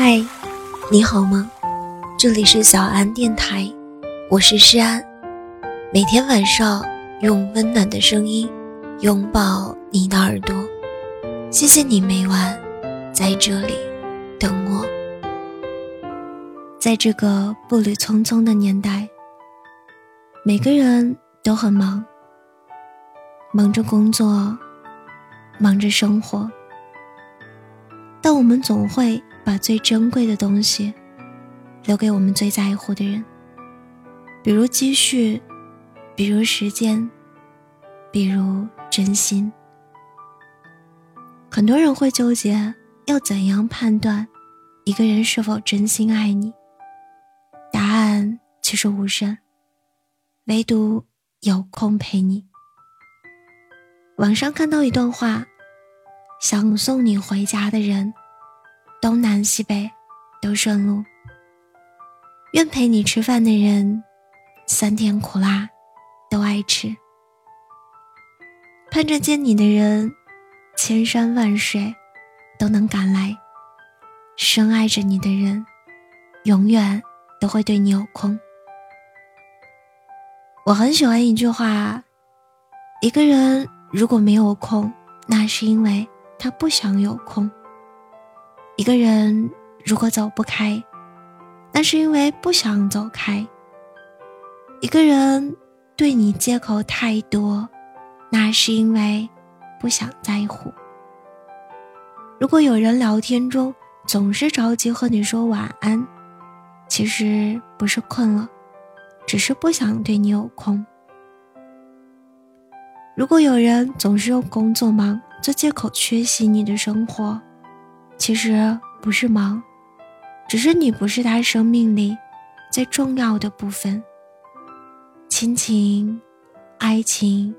嗨，你好吗？这里是小安电台，我是诗安。每天晚上用温暖的声音拥抱你的耳朵，谢谢你每晚在这里等我。在这个步履匆匆的年代，每个人都很忙，忙着工作，忙着生活，但我们总会把最珍贵的东西留给我们最在乎的人，比如积蓄。比如时间，比如真心。很多人会纠结，要怎样判断一个人是否真心爱你？答案其实无声，唯独有空陪你。网上看到一段话：想送你回家的人，东南西北都顺路；愿陪你吃饭的人，酸甜苦辣。都爱吃，盼着见你的人，千山万水都能赶来；深爱着你的人，永远都会对你有空。我很喜欢一句话：一个人如果没有空，那是因为他不想有空；一个人如果走不开，那是因为不想走开；一个人。对你借口太多，那是因为不想在乎。如果有人聊天中总是着急和你说晚安，其实不是困了，只是不想对你有空。如果有人总是用工作忙做借口缺席你的生活，其实不是忙，只是你不是他生命里最重要的部分。亲情、爱情、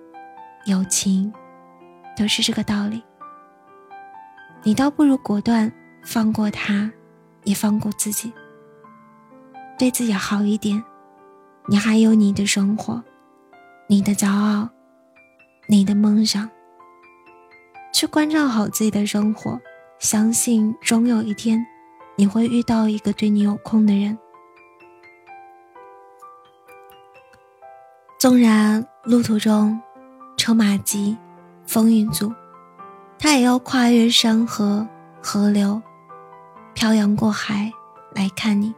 友情，都是这个道理。你倒不如果断放过他，也放过自己，对自己好一点。你还有你的生活，你的骄傲，你的梦想。去关照好自己的生活，相信终有一天，你会遇到一个对你有空的人。纵然路途中车马急，风雨阻，他也要跨越山河河流，漂洋过海来看你。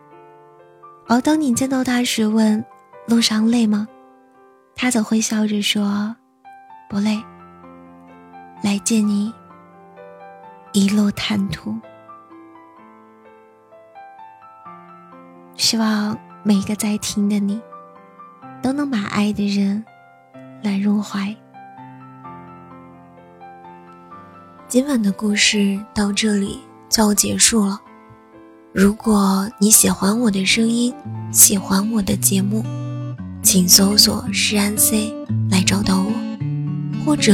而当你见到他时，问路上累吗？他则会笑着说：“不累。”来见你，一路坦途。希望每个在听的你。都能把爱的人揽入怀。今晚的故事到这里就要结束了。如果你喜欢我的声音，喜欢我的节目，请搜索“诗安 C” 来找到我，或者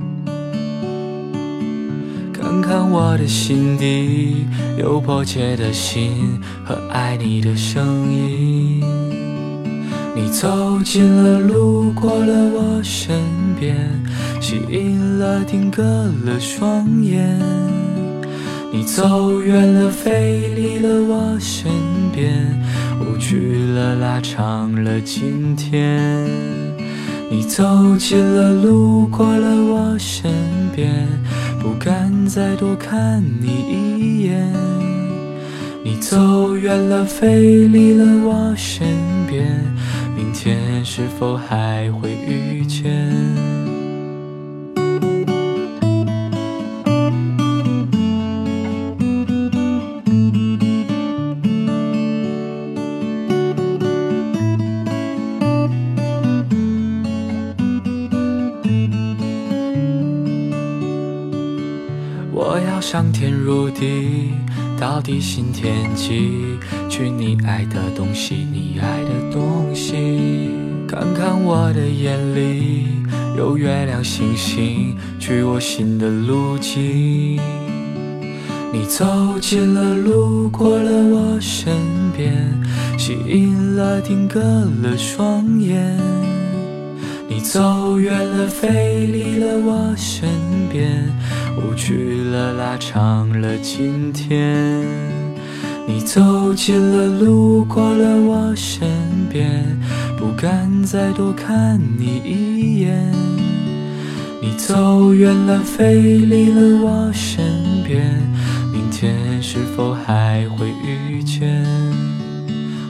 看看我的心底，有迫切的心和爱你的声音。你走近了，路过了我身边。吸引了，定格了双眼。你走远了，飞离了我身边，无趣了，拉长了今天。你走近了，路过了我身边，不敢再多看你一眼。你走远了，飞离了我身边，明天是否还会遇见？上天入地，到地心天际，去你爱的东西，你爱的东西。看看我的眼里有月亮星星，去我心的路径。你走近了，路过了我身边，吸引了，定格了双眼。你走远了，飞离了我身边，无趣了，拉长了今天。你走近了，路过了我身边。不敢再多看你一眼，你走远了，飞离了我身边。明天是否还会遇见？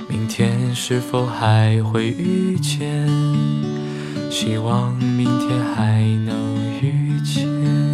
明天是否还会遇见？希望明天还能遇见。